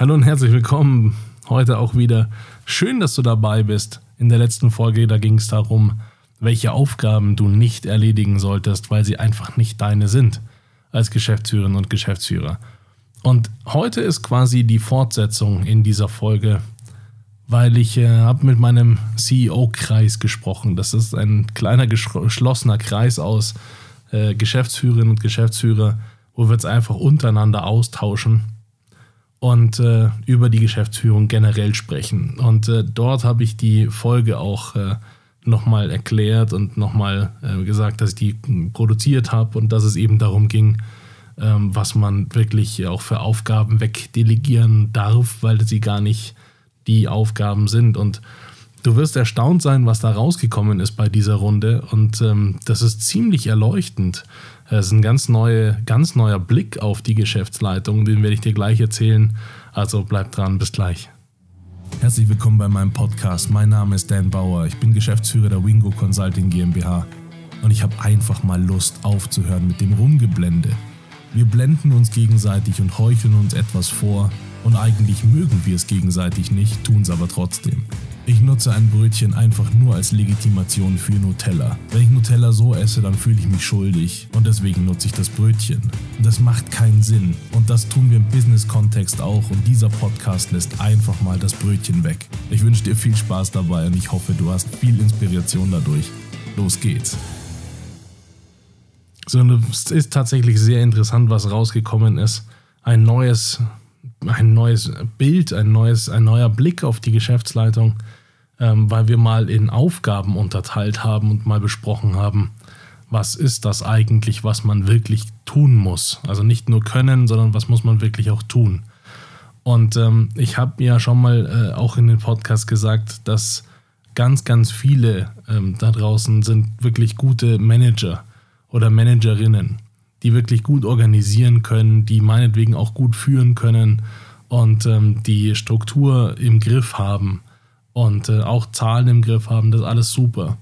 Hallo und herzlich willkommen. Heute auch wieder. Schön, dass du dabei bist. In der letzten Folge, da ging es darum, welche Aufgaben du nicht erledigen solltest, weil sie einfach nicht deine sind als Geschäftsführerin und Geschäftsführer. Und heute ist quasi die Fortsetzung in dieser Folge, weil ich äh, habe mit meinem CEO-Kreis gesprochen. Das ist ein kleiner geschlossener Kreis aus äh, Geschäftsführerinnen und Geschäftsführer, wo wir uns einfach untereinander austauschen und äh, über die Geschäftsführung generell sprechen. Und äh, dort habe ich die Folge auch äh, nochmal erklärt und nochmal äh, gesagt, dass ich die produziert habe und dass es eben darum ging, ähm, was man wirklich auch für Aufgaben wegdelegieren darf, weil sie gar nicht die Aufgaben sind. Und du wirst erstaunt sein, was da rausgekommen ist bei dieser Runde. Und ähm, das ist ziemlich erleuchtend. Es ist ein ganz, neue, ganz neuer Blick auf die Geschäftsleitung, den werde ich dir gleich erzählen. Also bleib dran, bis gleich. Herzlich willkommen bei meinem Podcast. Mein Name ist Dan Bauer. Ich bin Geschäftsführer der Wingo Consulting GmbH. Und ich habe einfach mal Lust aufzuhören mit dem Rumgeblende. Wir blenden uns gegenseitig und heucheln uns etwas vor. Und eigentlich mögen wir es gegenseitig nicht, tun es aber trotzdem. Ich nutze ein Brötchen einfach nur als Legitimation für Nutella. Wenn ich Nutella so esse, dann fühle ich mich schuldig und deswegen nutze ich das Brötchen. Das macht keinen Sinn und das tun wir im Business-Kontext auch und dieser Podcast lässt einfach mal das Brötchen weg. Ich wünsche dir viel Spaß dabei und ich hoffe, du hast viel Inspiration dadurch. Los geht's. So, es ist tatsächlich sehr interessant, was rausgekommen ist. Ein neues, ein neues Bild, ein, neues, ein neuer Blick auf die Geschäftsleitung ähm, weil wir mal in Aufgaben unterteilt haben und mal besprochen haben, was ist das eigentlich, was man wirklich tun muss. Also nicht nur können, sondern was muss man wirklich auch tun. Und ähm, ich habe ja schon mal äh, auch in den Podcast gesagt, dass ganz, ganz viele ähm, da draußen sind wirklich gute Manager oder Managerinnen, die wirklich gut organisieren können, die meinetwegen auch gut führen können und ähm, die Struktur im Griff haben und äh, auch Zahlen im Griff haben, das ist alles super.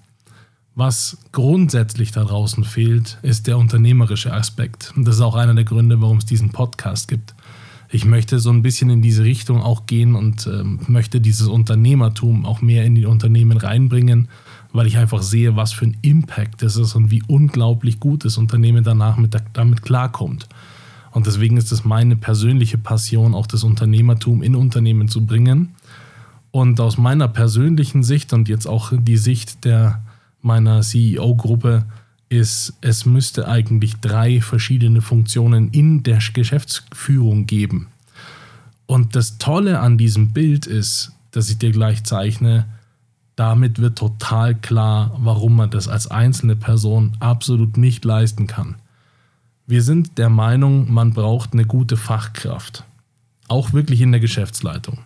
Was grundsätzlich da draußen fehlt, ist der unternehmerische Aspekt. Und das ist auch einer der Gründe, warum es diesen Podcast gibt. Ich möchte so ein bisschen in diese Richtung auch gehen und ähm, möchte dieses Unternehmertum auch mehr in die Unternehmen reinbringen, weil ich einfach sehe, was für ein Impact das ist und wie unglaublich gut das Unternehmen danach mit, damit klarkommt. Und deswegen ist es meine persönliche Passion, auch das Unternehmertum in Unternehmen zu bringen und aus meiner persönlichen Sicht und jetzt auch die Sicht der meiner CEO-Gruppe ist, es müsste eigentlich drei verschiedene Funktionen in der Geschäftsführung geben. Und das Tolle an diesem Bild ist, dass ich dir gleich zeichne, damit wird total klar, warum man das als einzelne Person absolut nicht leisten kann. Wir sind der Meinung, man braucht eine gute Fachkraft. Auch wirklich in der Geschäftsleitung.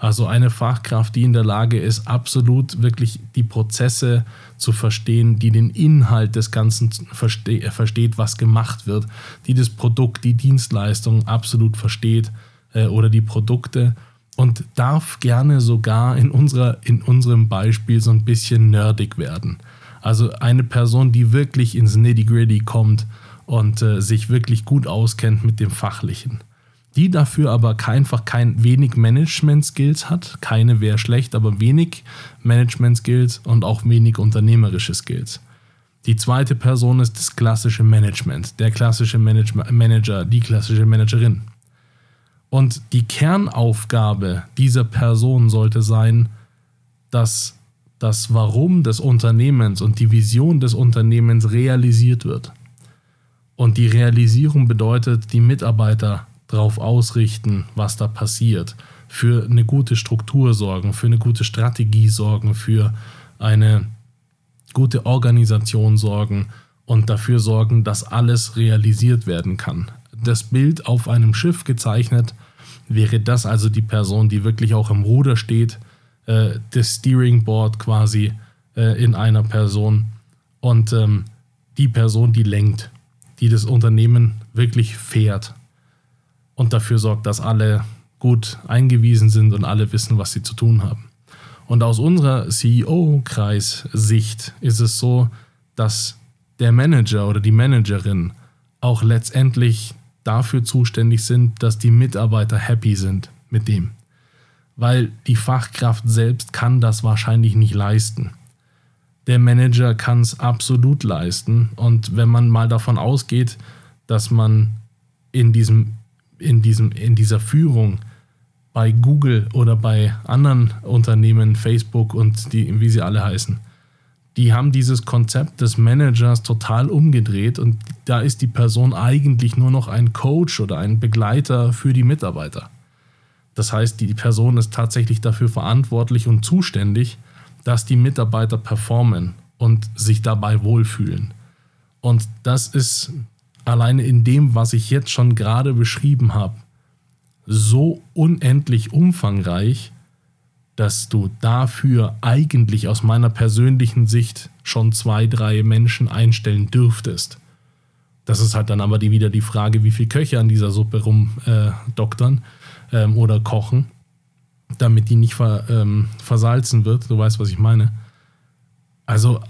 Also eine Fachkraft, die in der Lage ist, absolut wirklich die Prozesse zu verstehen, die den Inhalt des Ganzen verste versteht, was gemacht wird, die das Produkt, die Dienstleistung absolut versteht äh, oder die Produkte und darf gerne sogar in, unserer, in unserem Beispiel so ein bisschen nerdig werden. Also eine Person, die wirklich ins Nitty-Gritty kommt und äh, sich wirklich gut auskennt mit dem Fachlichen die dafür aber einfach kein wenig Management-Skills hat. Keine wäre schlecht, aber wenig Management-Skills und auch wenig unternehmerische Skills. Die zweite Person ist das klassische Management, der klassische Manage Manager, die klassische Managerin. Und die Kernaufgabe dieser Person sollte sein, dass das Warum des Unternehmens und die Vision des Unternehmens realisiert wird. Und die Realisierung bedeutet, die Mitarbeiter darauf ausrichten, was da passiert, für eine gute Struktur sorgen, für eine gute Strategie sorgen, für eine gute Organisation sorgen und dafür sorgen, dass alles realisiert werden kann. Das Bild auf einem Schiff gezeichnet wäre das also die Person, die wirklich auch im Ruder steht, äh, das Steering Board quasi äh, in einer Person und ähm, die Person, die lenkt, die das Unternehmen wirklich fährt und dafür sorgt, dass alle gut eingewiesen sind und alle wissen, was sie zu tun haben. Und aus unserer CEO-Kreis-Sicht ist es so, dass der Manager oder die Managerin auch letztendlich dafür zuständig sind, dass die Mitarbeiter happy sind mit dem. Weil die Fachkraft selbst kann das wahrscheinlich nicht leisten. Der Manager kann es absolut leisten. Und wenn man mal davon ausgeht, dass man in, diesem, in, diesem, in dieser Führung bei Google oder bei anderen Unternehmen, Facebook und die, wie sie alle heißen, die haben dieses Konzept des Managers total umgedreht und da ist die Person eigentlich nur noch ein Coach oder ein Begleiter für die Mitarbeiter. Das heißt, die Person ist tatsächlich dafür verantwortlich und zuständig, dass die Mitarbeiter performen und sich dabei wohlfühlen. Und das ist alleine in dem, was ich jetzt schon gerade beschrieben habe, so unendlich umfangreich, dass du dafür eigentlich aus meiner persönlichen Sicht schon zwei, drei Menschen einstellen dürftest. Das ist halt dann aber die, wieder die Frage, wie viel Köche an dieser Suppe rumdoktern äh, ähm, oder kochen, damit die nicht ver, ähm, versalzen wird. Du weißt, was ich meine. Also,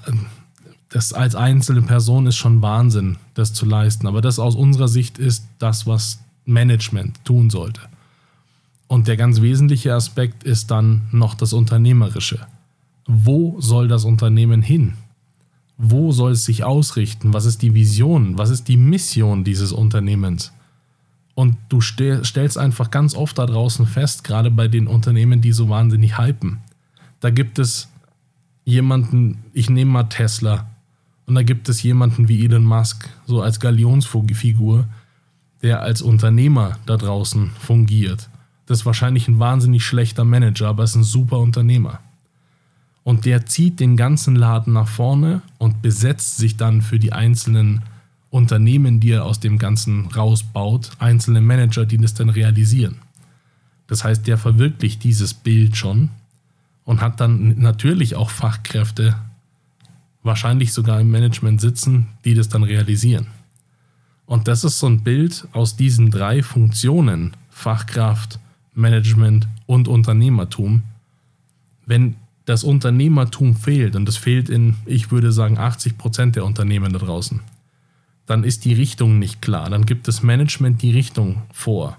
das als einzelne Person ist schon Wahnsinn, das zu leisten. Aber das aus unserer Sicht ist das, was Management tun sollte. Und der ganz wesentliche Aspekt ist dann noch das Unternehmerische. Wo soll das Unternehmen hin? Wo soll es sich ausrichten? Was ist die Vision? Was ist die Mission dieses Unternehmens? Und du stellst einfach ganz oft da draußen fest, gerade bei den Unternehmen, die so wahnsinnig hypen. Da gibt es jemanden, ich nehme mal Tesla, und da gibt es jemanden wie Elon Musk, so als Galionsfigur, der als Unternehmer da draußen fungiert. Das ist wahrscheinlich ein wahnsinnig schlechter Manager, aber ist ein super Unternehmer. Und der zieht den ganzen Laden nach vorne und besetzt sich dann für die einzelnen Unternehmen, die er aus dem Ganzen rausbaut, einzelne Manager, die das dann realisieren. Das heißt, der verwirklicht dieses Bild schon und hat dann natürlich auch Fachkräfte, wahrscheinlich sogar im Management sitzen, die das dann realisieren. Und das ist so ein Bild aus diesen drei Funktionen, Fachkraft, Management und Unternehmertum. Wenn das Unternehmertum fehlt, und das fehlt in, ich würde sagen, 80 Prozent der Unternehmen da draußen, dann ist die Richtung nicht klar. Dann gibt das Management die Richtung vor.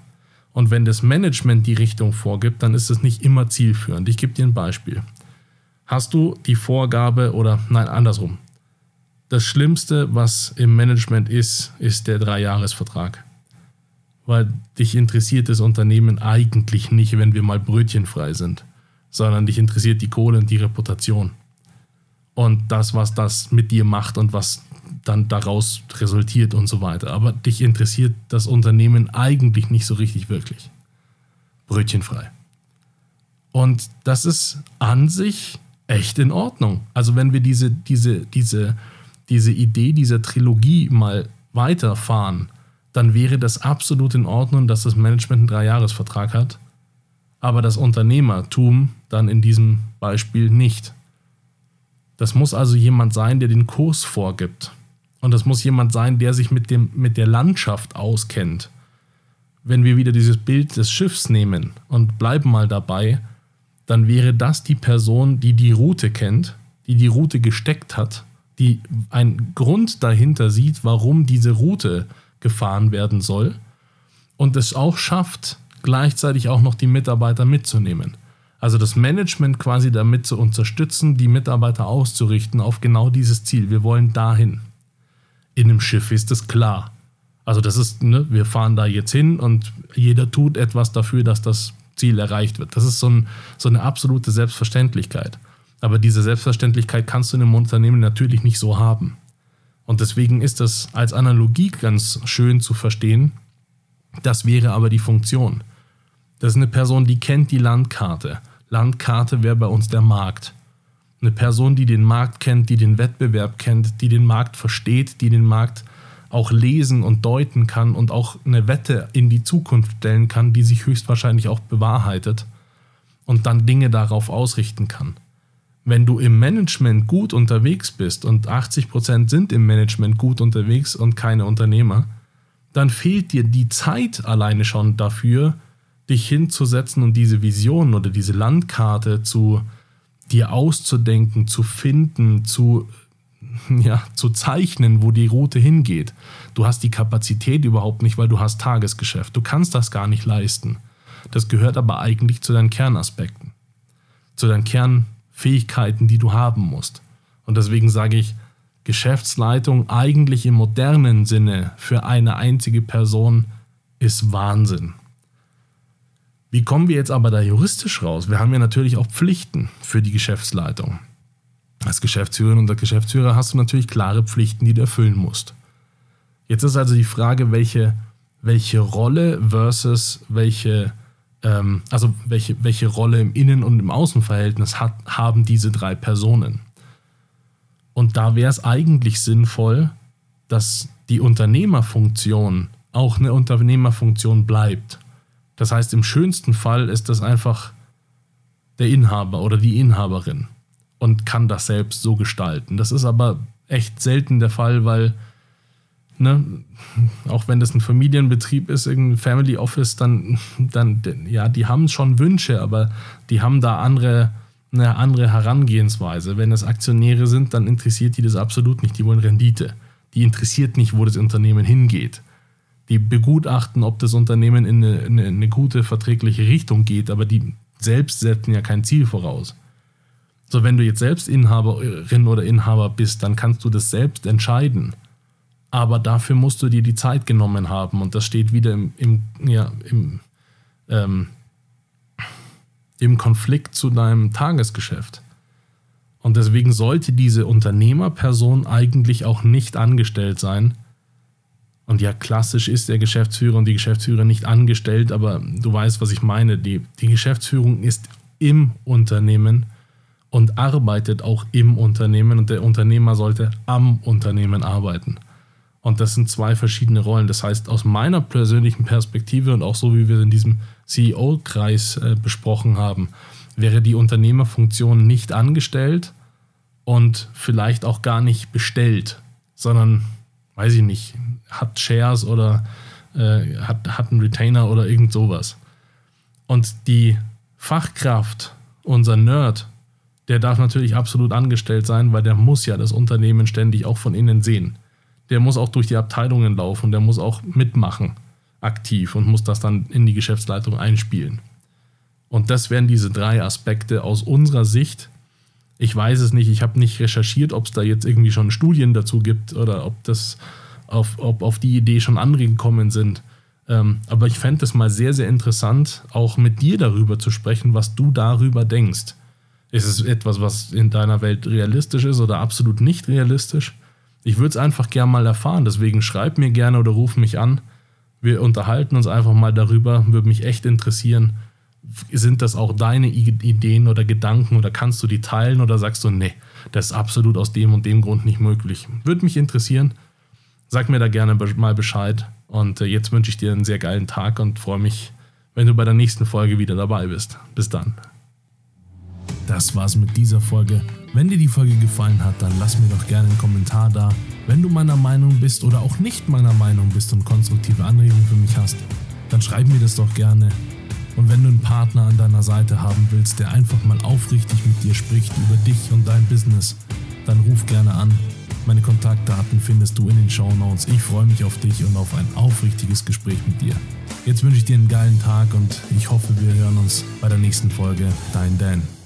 Und wenn das Management die Richtung vorgibt, dann ist es nicht immer zielführend. Ich gebe dir ein Beispiel. Hast du die Vorgabe oder nein, andersrum. Das Schlimmste, was im Management ist, ist der Dreijahresvertrag weil dich interessiert das Unternehmen eigentlich nicht, wenn wir mal brötchenfrei sind, sondern dich interessiert die Kohle und die Reputation. Und das, was das mit dir macht und was dann daraus resultiert und so weiter. Aber dich interessiert das Unternehmen eigentlich nicht so richtig wirklich. Brötchenfrei. Und das ist an sich echt in Ordnung. Also wenn wir diese, diese, diese, diese Idee dieser Trilogie mal weiterfahren, dann wäre das absolut in Ordnung, dass das Management einen Dreijahresvertrag hat, aber das Unternehmertum dann in diesem Beispiel nicht. Das muss also jemand sein, der den Kurs vorgibt. Und das muss jemand sein, der sich mit, dem, mit der Landschaft auskennt. Wenn wir wieder dieses Bild des Schiffs nehmen und bleiben mal dabei, dann wäre das die Person, die die Route kennt, die die Route gesteckt hat, die einen Grund dahinter sieht, warum diese Route gefahren werden soll und es auch schafft, gleichzeitig auch noch die Mitarbeiter mitzunehmen. Also das Management quasi damit zu unterstützen, die Mitarbeiter auszurichten auf genau dieses Ziel. Wir wollen dahin. In einem Schiff ist es klar. Also das ist, ne, wir fahren da jetzt hin und jeder tut etwas dafür, dass das Ziel erreicht wird. Das ist so, ein, so eine absolute Selbstverständlichkeit. Aber diese Selbstverständlichkeit kannst du in einem Unternehmen natürlich nicht so haben. Und deswegen ist das als Analogie ganz schön zu verstehen. Das wäre aber die Funktion. Das ist eine Person, die kennt die Landkarte. Landkarte wäre bei uns der Markt. Eine Person, die den Markt kennt, die den Wettbewerb kennt, die den Markt versteht, die den Markt auch lesen und deuten kann und auch eine Wette in die Zukunft stellen kann, die sich höchstwahrscheinlich auch bewahrheitet und dann Dinge darauf ausrichten kann. Wenn du im Management gut unterwegs bist und 80% sind im Management gut unterwegs und keine Unternehmer, dann fehlt dir die Zeit alleine schon dafür, dich hinzusetzen und diese Vision oder diese Landkarte zu dir auszudenken, zu finden, zu, ja, zu zeichnen, wo die Route hingeht. Du hast die Kapazität überhaupt nicht, weil du hast Tagesgeschäft. Du kannst das gar nicht leisten. Das gehört aber eigentlich zu deinen Kernaspekten, zu deinen Kernfähigkeiten, die du haben musst. Und deswegen sage ich, Geschäftsleitung eigentlich im modernen Sinne für eine einzige Person ist Wahnsinn. Wie kommen wir jetzt aber da juristisch raus? Wir haben ja natürlich auch Pflichten für die Geschäftsleitung. Als Geschäftsführerin und Geschäftsführer hast du natürlich klare Pflichten, die du erfüllen musst. Jetzt ist also die Frage, welche, welche Rolle versus welche, ähm, also welche, welche Rolle im Innen- und im Außenverhältnis hat, haben diese drei Personen. Und da wäre es eigentlich sinnvoll, dass die Unternehmerfunktion auch eine Unternehmerfunktion bleibt. Das heißt, im schönsten Fall ist das einfach der Inhaber oder die Inhaberin und kann das selbst so gestalten. Das ist aber echt selten der Fall, weil, ne, auch wenn das ein Familienbetrieb ist, irgendein Family Office, dann, dann ja, die haben schon Wünsche, aber die haben da andere, eine andere Herangehensweise. Wenn das Aktionäre sind, dann interessiert die das absolut nicht. Die wollen Rendite. Die interessiert nicht, wo das Unternehmen hingeht die begutachten, ob das Unternehmen in eine, eine, eine gute, verträgliche Richtung geht, aber die selbst setzen ja kein Ziel voraus. So, wenn du jetzt selbst Inhaberin oder Inhaber bist, dann kannst du das selbst entscheiden. Aber dafür musst du dir die Zeit genommen haben und das steht wieder im, im, ja, im, ähm, im Konflikt zu deinem Tagesgeschäft. Und deswegen sollte diese Unternehmerperson eigentlich auch nicht angestellt sein, und ja, klassisch ist der Geschäftsführer und die Geschäftsführer nicht angestellt, aber du weißt, was ich meine. Die, die Geschäftsführung ist im Unternehmen und arbeitet auch im Unternehmen und der Unternehmer sollte am Unternehmen arbeiten. Und das sind zwei verschiedene Rollen. Das heißt, aus meiner persönlichen Perspektive und auch so, wie wir in diesem CEO-Kreis äh, besprochen haben, wäre die Unternehmerfunktion nicht angestellt und vielleicht auch gar nicht bestellt, sondern, weiß ich nicht, hat Shares oder äh, hat, hat einen Retainer oder irgend sowas. Und die Fachkraft, unser Nerd, der darf natürlich absolut angestellt sein, weil der muss ja das Unternehmen ständig auch von innen sehen. Der muss auch durch die Abteilungen laufen, der muss auch mitmachen, aktiv und muss das dann in die Geschäftsleitung einspielen. Und das wären diese drei Aspekte aus unserer Sicht. Ich weiß es nicht, ich habe nicht recherchiert, ob es da jetzt irgendwie schon Studien dazu gibt oder ob das auf, ob auf die Idee schon andere gekommen sind. Ähm, aber ich fände es mal sehr, sehr interessant, auch mit dir darüber zu sprechen, was du darüber denkst. Ist es etwas, was in deiner Welt realistisch ist oder absolut nicht realistisch? Ich würde es einfach gerne mal erfahren. Deswegen schreib mir gerne oder ruf mich an. Wir unterhalten uns einfach mal darüber. Würde mich echt interessieren. Sind das auch deine Ideen oder Gedanken oder kannst du die teilen oder sagst du, nee, das ist absolut aus dem und dem Grund nicht möglich? Würde mich interessieren. Sag mir da gerne mal Bescheid. Und äh, jetzt wünsche ich dir einen sehr geilen Tag und freue mich, wenn du bei der nächsten Folge wieder dabei bist. Bis dann. Das war's mit dieser Folge. Wenn dir die Folge gefallen hat, dann lass mir doch gerne einen Kommentar da. Wenn du meiner Meinung bist oder auch nicht meiner Meinung bist und konstruktive Anregungen für mich hast, dann schreib mir das doch gerne. Und wenn du einen Partner an deiner Seite haben willst, der einfach mal aufrichtig mit dir spricht über dich und dein Business, dann ruf gerne an meine Kontaktdaten findest du in den Show Notes. Ich freue mich auf dich und auf ein aufrichtiges Gespräch mit dir. Jetzt wünsche ich dir einen geilen Tag und ich hoffe, wir hören uns bei der nächsten Folge. Dein Dan.